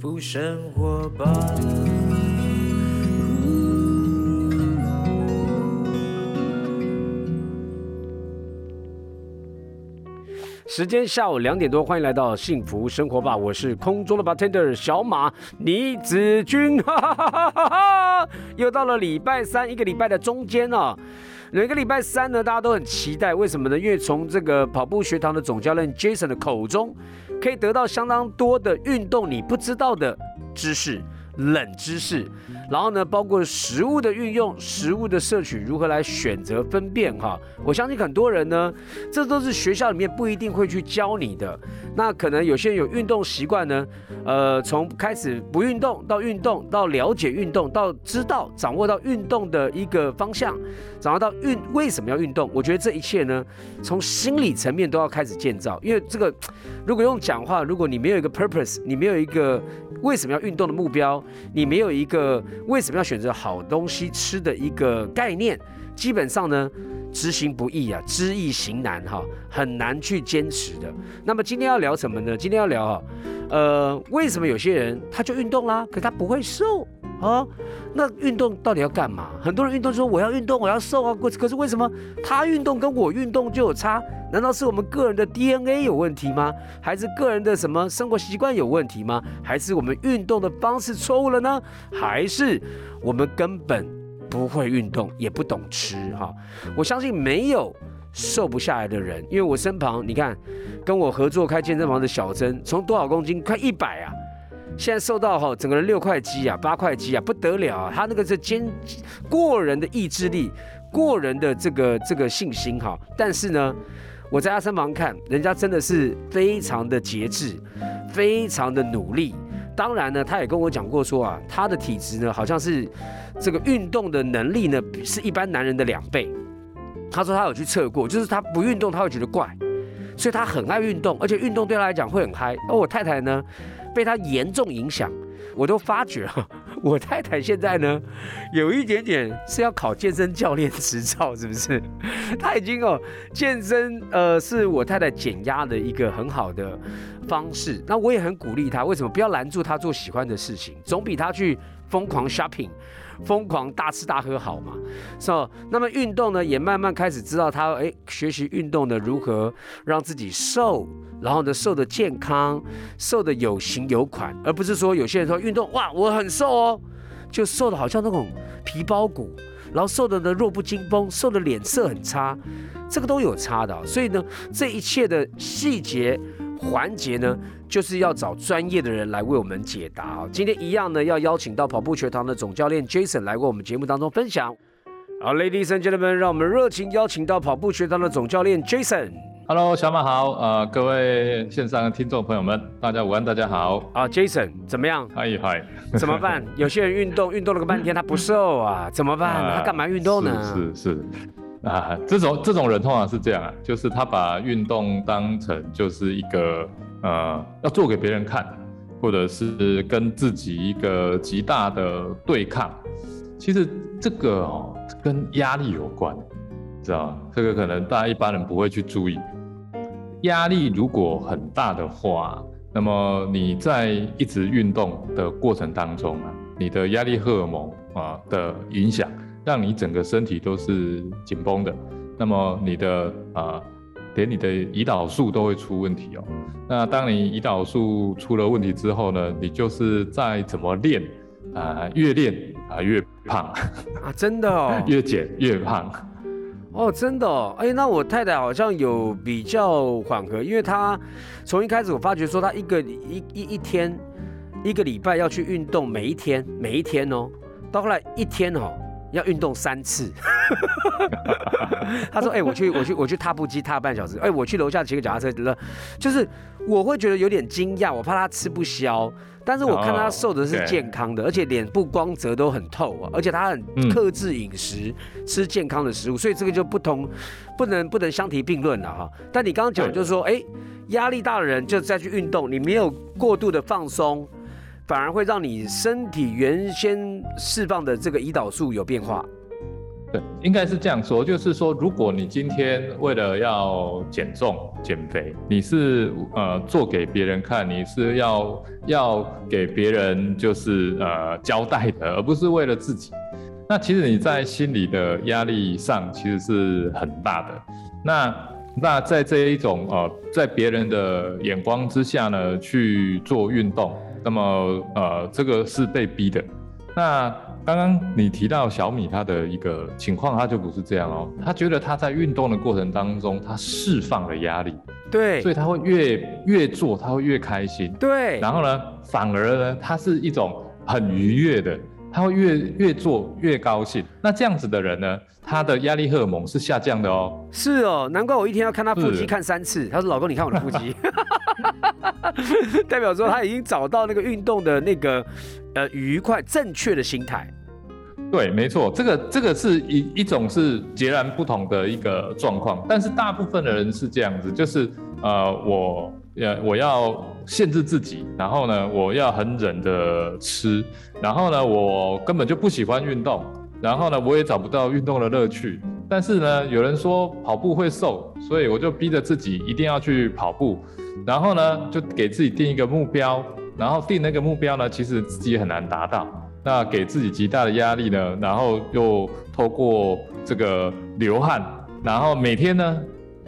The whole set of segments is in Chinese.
福生活吧。时间下午两点多，欢迎来到幸福生活吧，我是空中的 bartender 小马倪子君，哈哈哈哈哈！又到了礼拜三，一个礼拜的中间哦。每个礼拜三呢，大家都很期待，为什么呢？因为从这个跑步学堂的总教练 Jason 的口中，可以得到相当多的运动你不知道的知识。冷知识，然后呢，包括食物的运用、食物的摄取，如何来选择分辨哈？我相信很多人呢，这都是学校里面不一定会去教你的。那可能有些人有运动习惯呢，呃，从开始不运动到运动，到了解运动，到知道掌握到运动的一个方向，掌握到运为什么要运动？我觉得这一切呢，从心理层面都要开始建造。因为这个，如果用讲话，如果你没有一个 purpose，你没有一个为什么要运动的目标。你没有一个为什么要选择好东西吃的一个概念，基本上呢，执行不易啊，知易行难哈，很难去坚持的。那么今天要聊什么呢？今天要聊哈，呃，为什么有些人他就运动啦，可他不会瘦？啊，那运动到底要干嘛？很多人运动说我要运动，我要瘦啊。可可是为什么他运动跟我运动就有差？难道是我们个人的 DNA 有问题吗？还是个人的什么生活习惯有问题吗？还是我们运动的方式错误了呢？还是我们根本不会运动，也不懂吃？哈，我相信没有瘦不下来的人，因为我身旁你看，跟我合作开健身房的小曾，从多少公斤快一百啊？现在瘦到哈，整个人六块肌啊，八块肌啊，不得了啊！他那个是坚过人的意志力，过人的这个这个信心哈。但是呢，我在他身旁看，人家真的是非常的节制，非常的努力。当然呢，他也跟我讲过说啊，他的体质呢，好像是这个运动的能力呢，是一般男人的两倍。他说他有去测过，就是他不运动他会觉得怪，所以他很爱运动，而且运动对他来讲会很嗨。而我太太呢？被他严重影响，我都发觉哈，我太太现在呢，有一点点是要考健身教练执照，是不是？她已经哦，健身呃是我太太减压的一个很好的方式。那我也很鼓励她，为什么不要拦住她做喜欢的事情，总比她去疯狂 shopping。疯狂大吃大喝好嘛，是吧？那么运动呢，也慢慢开始知道他哎，学习运动呢，如何让自己瘦，然后呢，瘦的健康，瘦的有型有款，而不是说有些人说运动哇，我很瘦哦，就瘦的好像那种皮包骨，然后瘦的呢弱不禁风，瘦的脸色很差，这个都有差的。所以呢，这一切的细节环节呢。就是要找专业的人来为我们解答啊！今天一样呢，要邀请到跑步学堂的总教练 Jason 来为我们节目当中分享。好，Ladies and Gentlemen，让我们热情邀请到跑步学堂的总教练 Jason。Hello，小马好，呃，各位线上的听众朋友们，大家午安，大家好。啊，Jason 怎么样？嗨嗨，怎么办？有些人运动 运动了个半天，他不瘦啊，怎么办？他干嘛运动呢？是是啊，这种这种人通常是这样啊，就是他把运动当成就是一个。呃，要做给别人看，或者是跟自己一个极大的对抗，其实这个哦跟压力有关，知道这个可能大家一般人不会去注意。压力如果很大的话，那么你在一直运动的过程当中啊，你的压力荷尔蒙啊的影响，让你整个身体都是紧绷的，那么你的啊。连你的胰岛素都会出问题哦。那当你胰岛素出了问题之后呢，你就是再怎么练啊，越练啊 越胖啊，真的哦，越减越胖哦，真的哦。哎，那我太太好像有比较缓和，因为她从一开始我发觉说她一个一一一天一个礼拜要去运动，每一天每一天哦，到后来一天哦。要运动三次，他说：“哎，我去，我去，我去踏步机踏半小时。哎，我去楼下骑个脚踏车，了，就是我会觉得有点惊讶，我怕他吃不消，但是我看他瘦的是健康的，而且脸部光泽都很透啊，而且他很克制饮食，吃健康的食物，所以这个就不同，不能不能相提并论了哈。但你刚刚讲就是说，哎，压力大的人就再去运动，你没有过度的放松。”反而会让你身体原先释放的这个胰岛素有变化，对，应该是这样说，就是说，如果你今天为了要减重、减肥，你是呃做给别人看，你是要要给别人就是呃交代的，而不是为了自己。那其实你在心理的压力上其实是很大的。那那在这一种呃在别人的眼光之下呢去做运动，那么呃这个是被逼的。那刚刚你提到小米他的一个情况，他就不是这样哦。他觉得他在运动的过程当中，他释放了压力，对，所以他会越越做，他会越开心。对，然后呢，反而呢，他是一种很愉悦的，他会越越做越高兴。那这样子的人呢，他的压力荷尔蒙是下降的哦。是哦，难怪我一天要看他腹肌看三次。他说：“老公，你看我的腹肌。”代表说他已经找到那个运动的那个呃愉快正确的心态。对，没错，这个这个是一一种是截然不同的一个状况，但是大部分的人是这样子，就是呃，我呃我要限制自己，然后呢，我要很忍的吃，然后呢，我根本就不喜欢运动，然后呢，我也找不到运动的乐趣，但是呢，有人说跑步会瘦，所以我就逼着自己一定要去跑步，然后呢，就给自己定一个目标，然后定那个目标呢，其实自己很难达到。那给自己极大的压力呢，然后又透过这个流汗，然后每天呢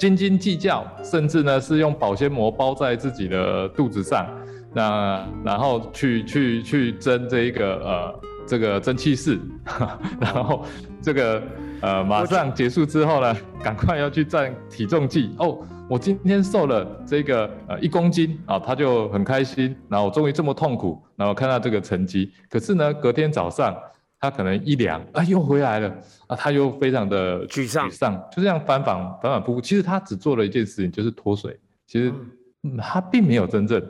斤斤计较，甚至呢是用保鲜膜包在自己的肚子上，那然后去去去蒸这一个呃这个蒸汽室，然后这个呃马上结束之后呢，赶快要去站体重计哦。我今天瘦了这个呃一公斤啊，他就很开心。然后我终于这么痛苦，然后看到这个成绩。可是呢，隔天早上他可能一量啊又回来了啊，他又非常的沮丧沮丧，就这样反反反反复复。其实他只做了一件事情，就是脱水。其实嗯他并没有真正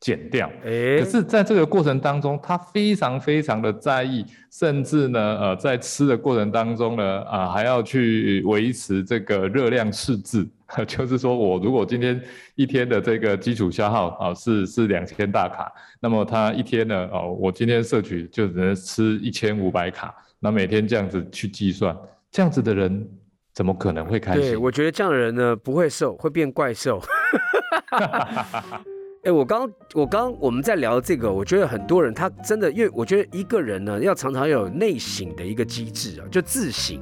减掉。哎可，是，在这个过程当中，他非常非常的在意，甚至呢，呃，在吃的过程当中呢，啊、还要去维持这个热量赤字，就是说我如果今天一天的这个基础消耗啊、是是两千大卡，那么他一天呢，哦，我今天摄取就只能吃一千五百卡，那每天这样子去计算，这样子的人怎么可能会开对，心？我觉得这样的人呢不会瘦，会变怪兽。哎、我刚我刚我们在聊这个，我觉得很多人他真的，因为我觉得一个人呢，要常常要有内省的一个机制啊，就自省、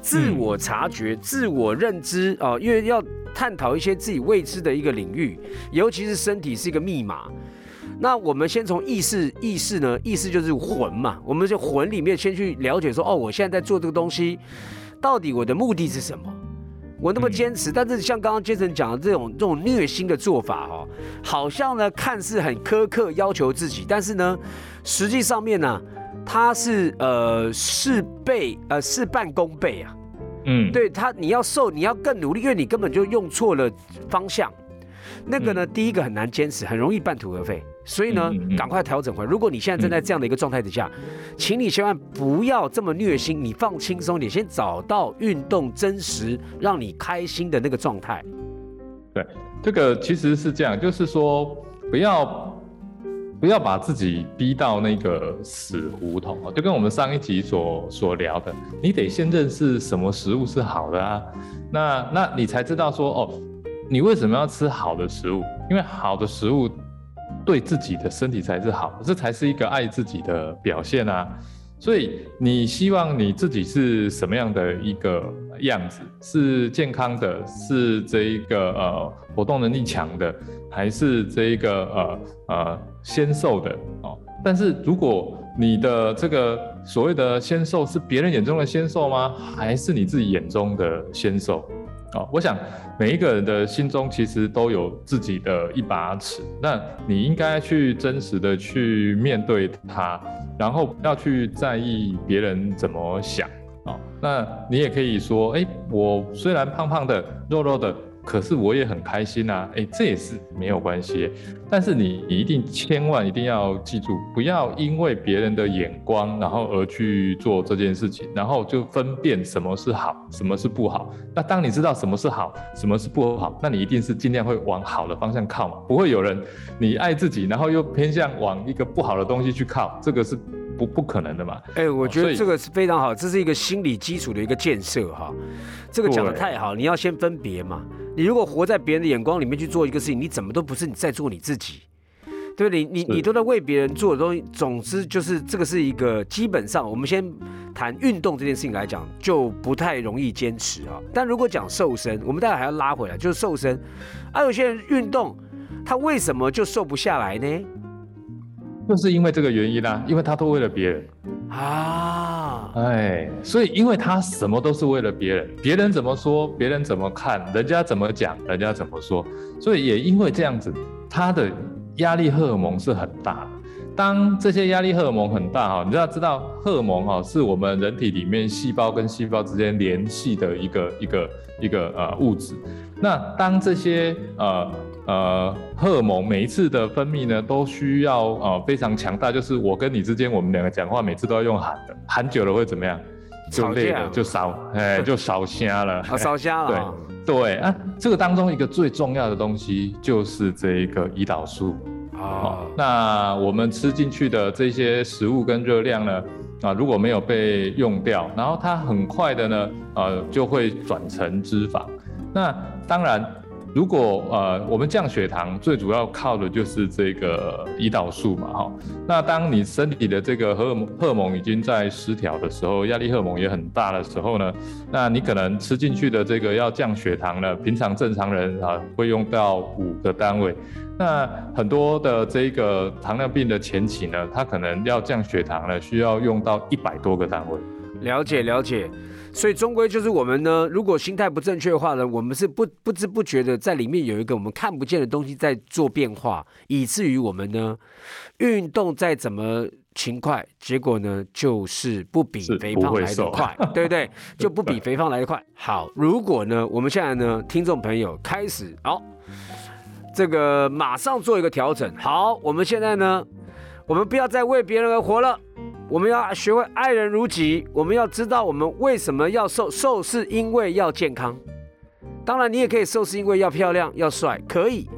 自我察觉、自我认知啊，因为要探讨一些自己未知的一个领域，尤其是身体是一个密码。那我们先从意识，意识呢，意识就是魂嘛，我们就魂里面先去了解说，哦，我现在在做这个东西，到底我的目的是什么？我那么坚持，但是像刚刚 Jason 讲的这种这种虐心的做法哦，好像呢看似很苛刻要求自己，但是呢，实际上面呢，他是呃事倍呃事半功倍啊。嗯，对他，你要瘦，你要更努力，因为你根本就用错了方向。那个呢，第一个很难坚持，很容易半途而废。所以呢赶快调整回来。如果你现在正在这样的一个状态底下，请你千万不要这么虐心，你放轻松点，先找到运动真实让你开心的那个状态。对，这个其实是这样，就是说不要不要把自己逼到那个死胡同哦，就跟我们上一集所所聊的，你得先认识什么食物是好的啊，那那你才知道说哦，你为什么要吃好的食物？因为好的食物对自己的身体才是好，这才是一个爱自己的表现啊。所以你希望你自己是什么样的一个样子？是健康的，是这一个呃活动能力强的，还是这一个呃呃纤瘦的哦？但是如果你的这个所谓的纤瘦是别人眼中的纤瘦吗？还是你自己眼中的纤瘦？哦，我想每一个人的心中其实都有自己的一把尺，那你应该去真实的去面对它，然后不要去在意别人怎么想啊。那你也可以说，哎，我虽然胖胖的、肉肉的，可是我也很开心啊，哎，这也是没有关系。但是你一定千万一定要记住，不要因为别人的眼光，然后而去做这件事情，然后就分辨什么是好，什么是不好。那当你知道什么是好，什么是不好，那你一定是尽量会往好的方向靠嘛，不会有人你爱自己，然后又偏向往一个不好的东西去靠，这个是不不不可能的嘛。哎、我觉得这个是非常好，这是一个心理基础的一个建设哈。这个讲的太好，你要先分别嘛。你如果活在别人的眼光里面去做一个事情，你怎么都不是你在做你自己，对不对？你你你都在为别人做的东西，总之就是这个是一个基本上，我们先谈运动这件事情来讲，就不太容易坚持啊。但如果讲瘦身，我们待会还要拉回来，就是瘦身。啊，有些人运动，他为什么就瘦不下来呢？就是因为这个原因啊，因为他都为了别人，啊，哎，所以因为他什么都是为了别人，别人怎么说，别人怎么看，人家怎么讲，人家怎么说，所以也因为这样子，他的压力荷尔蒙是很大的。当这些压力荷尔蒙很大哈，你要知道荷尔蒙哈是我们人体里面细胞跟细胞之间联系的一个一个一个呃物质。那当这些呃呃荷尔蒙每一次的分泌呢，都需要呃非常强大，就是我跟你之间，我们两个讲话每次都要用喊的，喊久了会怎么样？就累了，就少哎 就少瞎了。啊，烧瞎了对。对啊，这个当中一个最重要的东西就是这一个胰岛素。啊哦，那我们吃进去的这些食物跟热量呢，啊，如果没有被用掉，然后它很快的呢，呃，就会转成脂肪。那当然，如果呃我们降血糖，最主要靠的就是这个胰岛素嘛，哈。那当你身体的这个荷尔蒙荷尔蒙已经在失调的时候，压力荷尔蒙也很大的时候呢，那你可能吃进去的这个要降血糖呢，平常正常人啊会用到五个单位。那很多的这个糖尿病的前期呢，它可能要降血糖呢，需要用到一百多个单位。了解了解，所以终归就是我们呢，如果心态不正确的话呢，我们是不不知不觉的在里面有一个我们看不见的东西在做变化，以至于我们呢运动再怎么勤快，结果呢就是不比肥胖来得快，对不对？就不比肥胖来得快。好，如果呢我们现在呢听众朋友开始好。这个马上做一个调整。好，我们现在呢，我们不要再为别人而活了，我们要学会爱人如己。我们要知道我们为什么要瘦，瘦是因为要健康。当然，你也可以瘦是因为要漂亮、要帅，可以。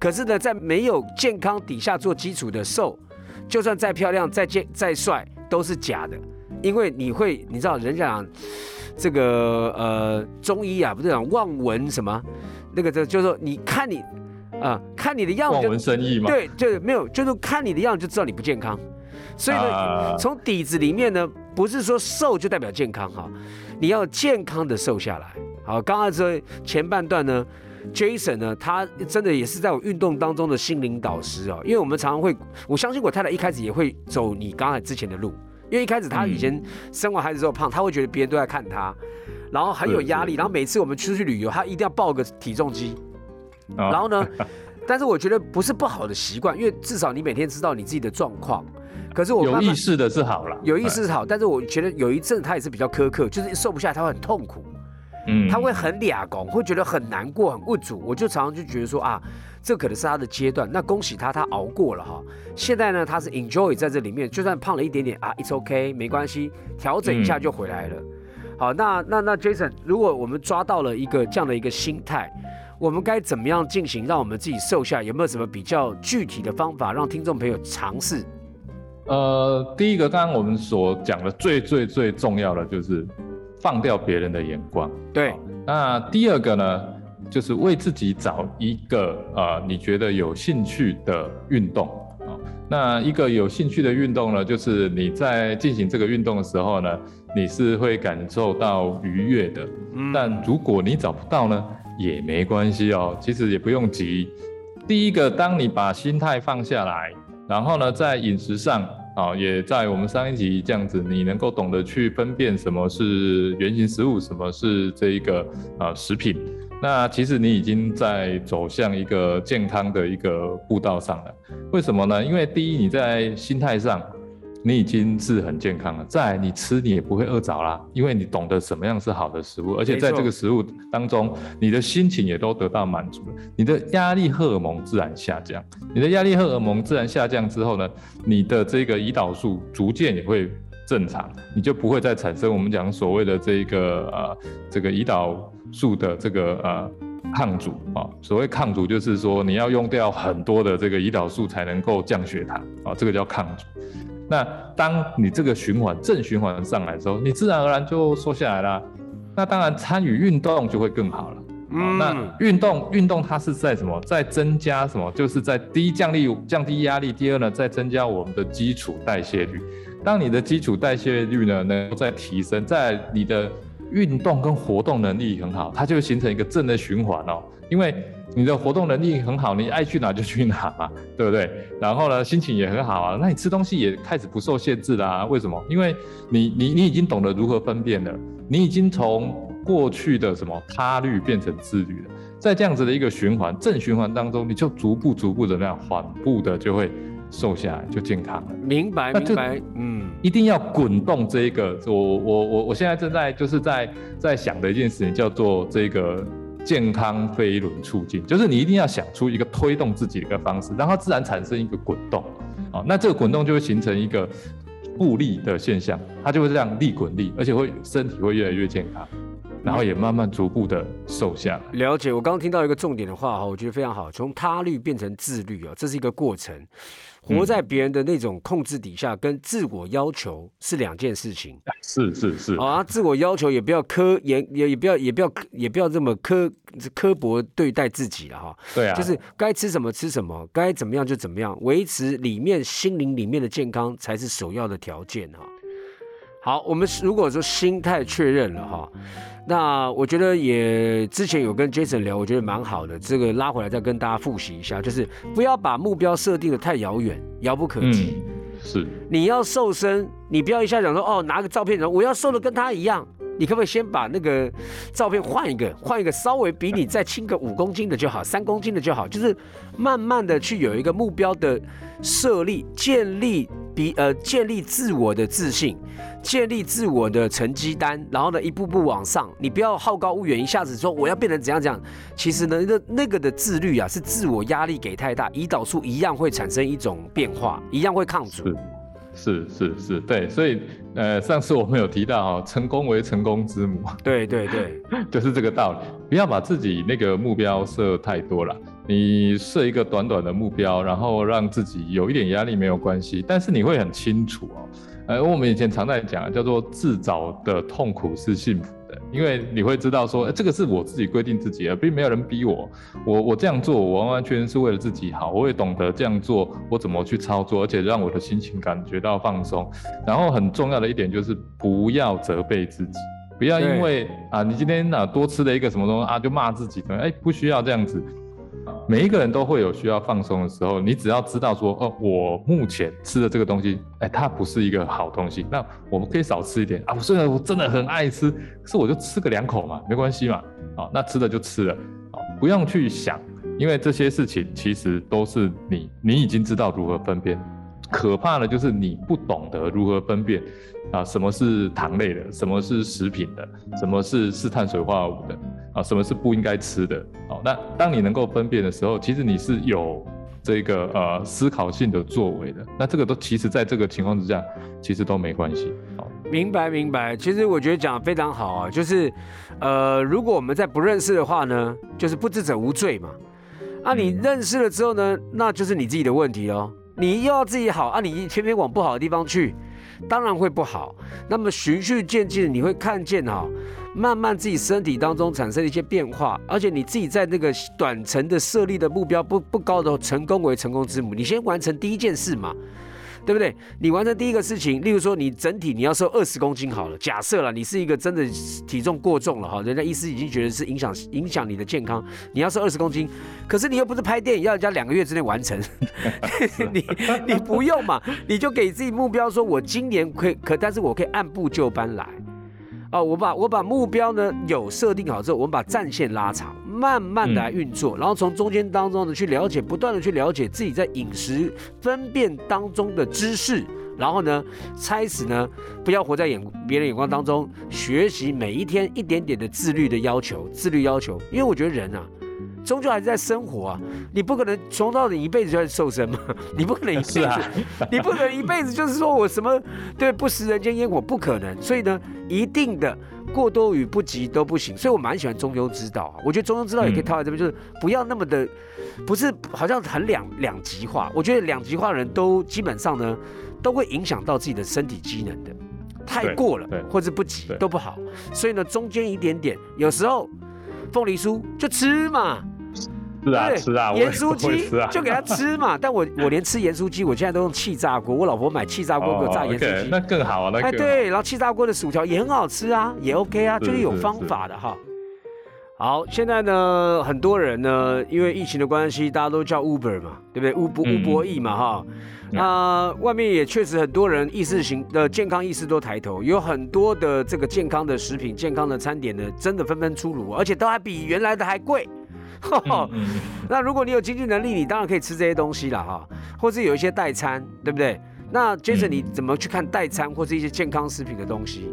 可是呢，在没有健康底下做基础的瘦，就算再漂亮、再健、再帅，都是假的。因为你会，你知道，人家讲这个呃中医啊，不是讲望闻什么，那个这就是说，你看你啊、看你的样子望闻生意嘛，对，对，没有，就是看你的样子就知道你不健康。所以呢，啊从底子里面呢，不是说瘦就代表健康哈，你要健康的瘦下来。好，刚刚这前半段呢，Jason 呢，他真的也是在我运动当中的心灵导师哦，因为我们常常会，我相信我太太一开始也会走你刚才之前的路，因为一开始她以前生完孩子之后胖，她会觉得别人都在看她，然后很有压力，然后每次我们出去旅游，她一定要抱个体重机，啊然后呢，但是我觉得不是不好的习惯，因为至少你每天知道你自己的状况。可是我有意识的是好了，有意识是好，但是我觉得有一阵他也是比较苛刻，就是瘦不下来，他会很痛苦，嗯他会很俩拱，会觉得很难过、很无助。我就常常就觉得说啊，这可能是他的阶段。那恭喜他，他熬过了哈。现在呢，他是 enjoy 在这里面，就算胖了一点点啊，it's okay，没关系，调整一下就回来了。好，那那那 Jason，如果我们抓到了一个这样的一个心态，我们该怎么样进行，让我们自己瘦下？有没有什么比较具体的方法，让听众朋友尝试？呃，第一个，刚刚我们所讲的最最最重要的就是放掉别人的眼光。对，那第二个呢，就是为自己找一个呃你觉得有兴趣的运动啊、那一个有兴趣的运动呢，就是你在进行这个运动的时候呢，你是会感受到愉悦的。嗯但如果你找不到呢，也没关系哦，其实也不用急。第一个，当你把心态放下来，然后呢，在饮食上啊、也在我们上一集这样子，你能够懂得去分辨什么是原型食物，什么是这一个啊食品。那其实你已经在走向一个健康的一个步道上了。为什么呢？因为第一，你在心态上，你已经是很健康了。再来，你吃你也不会饿着啦，因为你懂得什么样是好的食物，而且在这个食物当中，你的心情也都得到满足了，你的压力荷尔蒙自然下降。你的压力荷尔蒙自然下降之后呢，你的这个胰岛素逐渐也会正常，你就不会再产生我们讲所谓的这个呃这个胰岛素的这个呃抗阻啊。所谓抗阻就是说你要用掉很多的这个胰岛素才能够降血糖啊，这个叫抗阻。那当你这个循环正循环上来的时候，你自然而然就瘦下来了。那当然参与运动就会更好了。嗯，那运动运动它是在什么？在增加什么？就是在第一降力降低压力，第二呢，在增加我们的基础代谢率。当你的基础代谢率呢能够在提升，在你的运动跟活动能力很好，它就形成一个正的循环哦。因为你的活动能力很好，你爱去哪就去哪嘛，对不对？然后呢，心情也很好啊，那你吃东西也开始不受限制啦。为什么？因为你你你已经懂得如何分辨了，你已经从过去的什么他律变成自律了，在这样子的一个循环正循环当中，你就逐步逐步的那样缓步的就会瘦下来，就健康了。明白明白，嗯，一定要滚动这一个，我我我我现在正在就是在在想的一件事情叫做这个健康飞轮促进，就是你一定要想出一个推动自己的一个方式，让它自然产生一个滚动，啊，那这个滚动就会形成一个复利的现象，它就会这样利滚利，而且会身体会越来越健康。然后也慢慢逐步的瘦下来。了解，我刚刚听到一个重点的话哈，我觉得非常好，从他律变成自律啊，这是一个过程。活在别人的那种控制底下，跟自我要求是两件事情。是是是。啊，自我要求也不要苛也，也也不要也不要也不要这么苛刻薄对待自己了哈。对啊。就是该吃什么吃什么，该怎么样就怎么样，维持里面心灵里面的健康才是首要的条件哈。好，我们如果说心态确认了哈。那我觉得也之前有跟 Jason 聊，我觉得蛮好的。这个拉回来再跟大家复习一下，就是不要把目标设定的太遥远，遥不可及。是，你要瘦身，你不要一下讲说哦，拿个照片然后我要瘦的跟他一样。你可不可以先把那个照片换一个，换一个稍微比你再轻个五公斤的就好，三公斤的就好，就是慢慢的去有一个目标的设立，建立比呃建立自我的自信。建立自我的成绩单，然后呢，一步步往上。你不要好高骛远，一下子说我要变成怎样怎样。其实呢，那那个的自律啊，是自我压力给太大，胰岛素一样会产生一种变化，一样会抗阻。是是是是，对。所以呃，上次我们有提到哦，成功为成功之母。对对对，就是这个道理。不要把自己那个目标设太多了。你设一个短短的目标，然后让自己有一点压力没有关系，但是你会很清楚哦。呃，我们以前常在讲，叫做自找的痛苦是幸福的，因为你会知道说，哎，这个是我自己规定自己的，并没有人逼我，我我这样做，我完完全全是为了自己好，我也懂得这样做，我怎么去操作，而且让我的心情感觉到放松。然后很重要的一点就是不要责备自己，不要因为啊，你今天啊多吃了一个什么东西啊，就骂自己，哎，不需要这样子。每一个人都会有需要放松的时候，你只要知道说，哦，我目前吃的这个东西，哎，它不是一个好东西，那我们可以少吃一点啊。我虽然我真的很爱吃，可是我就吃个两口嘛，没关系嘛。啊，那吃了就吃了，啊，不用去想，因为这些事情其实都是你，你已经知道如何分辨。可怕的就是你不懂得如何分辨啊，什么是糖类的，什么是食品的，什么是是碳水化合物的啊，什么是不应该吃的。哦，那当你能够分辨的时候，其实你是有这个呃思考性的作为的。那这个都其实在这个情况之下，其实都没关系。哦，明白明白。其实我觉得讲的非常好啊，就是呃，如果我们在不认识的话呢，就是不知者无罪嘛。啊，你认识了之后呢，那就是你自己的问题哦。你又要自己好啊，你偏偏往不好的地方去，当然会不好。那么循序渐进，你会看见哈，慢慢自己身体当中产生一些变化，而且你自己在那个短程的设立的目标不不高的成功为成功之母，你先完成第一件事嘛。对不对？你完成第一个事情，例如说你整体你要瘦二十公斤好了，假设了你是一个真的体重过重了哈，人家医师已经觉得是影响影响你的健康，你要瘦二十公斤，可是你又不是拍电影要人家两个月之内完成，你你不用嘛，你就给自己目标说，我今年可以可，但是我可以按部就班来。哦，我把我把目标呢有设定好之后，我们把战线拉长，慢慢的来运作，然后从中间当中呢去了解，不断的去了解自己在饮食分辨当中的知识，然后呢开始呢不要活在眼别人眼光当中，学习每一天一点点的自律的要求，自律要求，因为我觉得人啊。终究还是在生活啊，你不可能从到你一辈子就在瘦身嘛，你不可能一辈子，啊你不可能一辈子就是说我什么对不食人间烟火，不可能。所以呢，一定的过多与不及都不行。所以我蛮喜欢中庸之道啊，我觉得中庸之道也可以套在这边，就是不要那么的，不是好像很两两极化。我觉得两极化的人都基本上呢，都会影响到自己的身体机能的。太对过了，或者不及都不好。所以呢，中间一点点，有时候凤梨酥就吃嘛，是啊，对吃啊，盐酥鸡就给他吃嘛。但我我连吃盐酥鸡，我现在都用气炸锅，我老婆买气炸锅给我炸盐酥鸡。那更好啊，那哎，对，然后气炸锅的薯条也很好吃啊，也 OK 啊，就是有方法的哈。好，现在呢，很多人呢，因为疫情的关系，大家都叫 Uber 嘛，对不对？乌博嗯乌博义嘛，哈。嗯那、外面也确实很多人意识型的健康意识都抬头，有很多的这个健康的食品、健康的餐点呢，真的纷纷出炉，而且都还比原来的还贵。那如果你有经济能力，你当然可以吃这些东西了哈，或是有一些代餐，对不对？那 Jason 嗯你怎么去看代餐或是一些健康食品的东西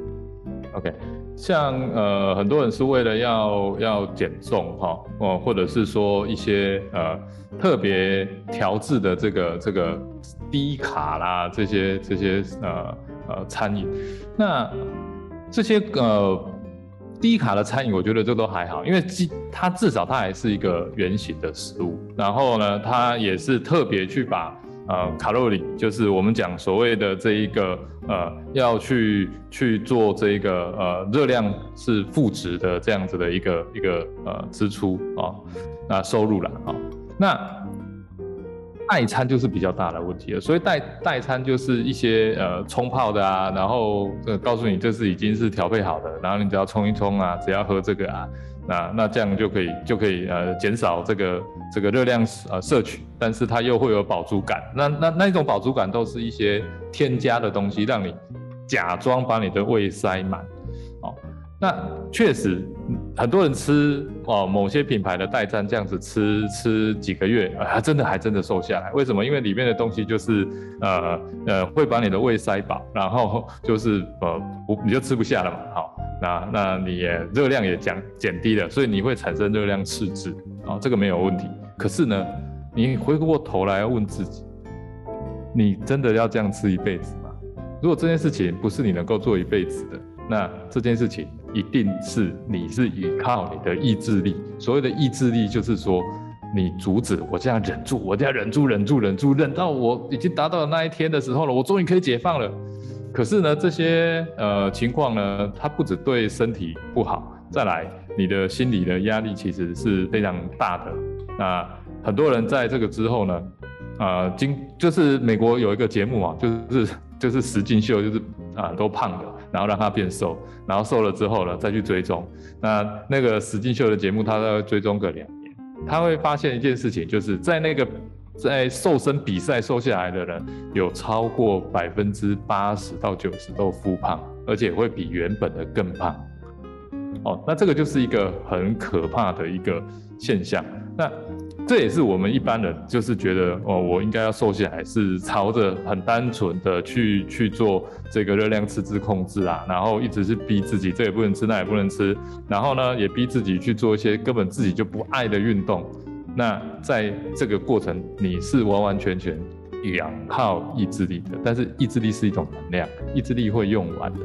？OK，像呃很多人是为了要要减重哈哦，或者是说一些呃特别调制的这个这个低卡啦这些这些呃呃餐饮，那这些呃低卡的餐饮，我觉得这都还好，因为基它至少它还是一个圆形的食物，然后呢，它也是特别去把呃卡路里，就是我们讲所谓的这一个呃要去去做这一个呃热量是负值的这样子的一个一个呃支出啊、那收入了啊、那代餐就是比较大的问题了，所以代代餐就是一些呃冲泡的啊，然后呃告诉你这是已经是调配好的，然后你只要冲一冲啊，只要喝这个啊，那那这样就可以就可以呃减少这个这个热量呃摄取，但是它又会有饱足感，那那那一种饱足感都是一些添加的东西，让你假装把你的胃塞满，哦，那确实很多人吃哦某些品牌的代餐这样子吃吃几个月，啊真的还真的瘦下来，为什么？因为里面的东西就是呃呃会把你的胃塞饱，然后就是呃不你就吃不下了嘛，好、那那你也热量也降减低了，所以你会产生热量赤字，啊、这个没有问题。可是呢，你回过头来问自己，你真的要这样吃一辈子吗？如果这件事情不是你能够做一辈子的，那这件事情一定是你是依靠你的意志力。所谓的意志力，就是说你阻止我这样忍住，我这样忍住、忍住、忍住，忍到我已经达到了那一天的时候了，我终于可以解放了。可是呢，这些呃情况呢，它不只对身体不好，再来你的心理的压力其实是非常大的。那很多人在这个之后呢，呃，经就是美国有一个节目啊，就是就是实境秀，就是啊、都胖的，然后让他变瘦，然后瘦了之后呢，再去追踪。那那个实境秀的节目，他要追踪个两年，他会发现一件事情，就是在那个在瘦身比赛瘦下来的人，有超过百分之八十到九十都复胖，而且会比原本的更胖。哦，那这个就是一个很可怕的一个现象。那这也是我们一般人就是觉得哦，我应该要瘦下来，是朝着很单纯的去去做这个热量赤字控制啊，然后一直是逼自己这也不能吃，那也不能吃，然后呢也逼自己去做一些根本自己就不爱的运动。那在这个过程，你是完完全全仰靠意志力的，但是意志力是一种能量，意志力会用完的。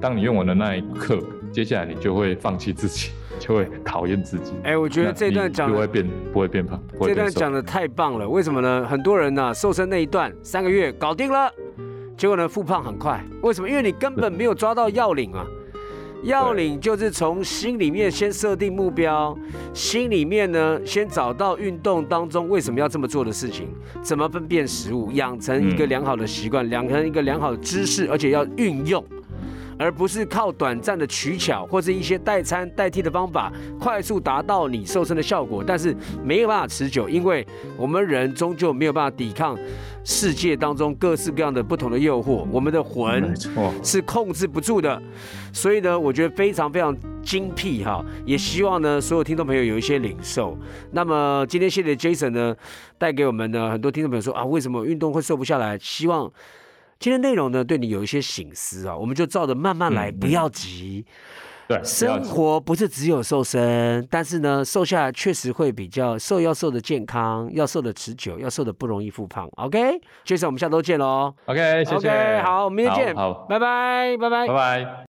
当你用完的那一刻，接下来你就会放弃自己，就会讨厌自己。哎，我觉得这段讲的就会变不会变胖，这段讲的太棒了，为什么呢？很多人呢、瘦身那一段三个月搞定了，结果呢复胖很快，为什么？因为你根本没有抓到要领啊。要领就是从心里面先设定目标，心里面呢先找到运动当中为什么要这么做的事情，怎么分辨食物，养成一个嗯良好的习惯，养成一个良好的知识，而且要运用。而不是靠短暂的取巧或是一些代餐代替的方法，快速达到你瘦身的效果，但是没有办法持久，因为我们人终究没有办法抵抗世界当中各式各样的不同的诱惑，我们的魂，是控制不住的。所以呢，我觉得非常非常精辟哈，也希望呢所有听众朋友有一些领受。那么今天谢谢 Jason 呢，带给我们呢很多听众朋友说啊，为什么运动会瘦不下来？希望今天内容呢对你有一些醒思啊，我们就照着慢慢来，嗯不要急。对，生活不是只有瘦身，但是呢，瘦下来确实会比较瘦，要瘦的健康，要瘦的持久，要瘦的不容易复胖。OK，Jason，我们下周见喽。OK，谢谢。OK，好，我们明天见，好，好拜拜，拜拜拜。拜。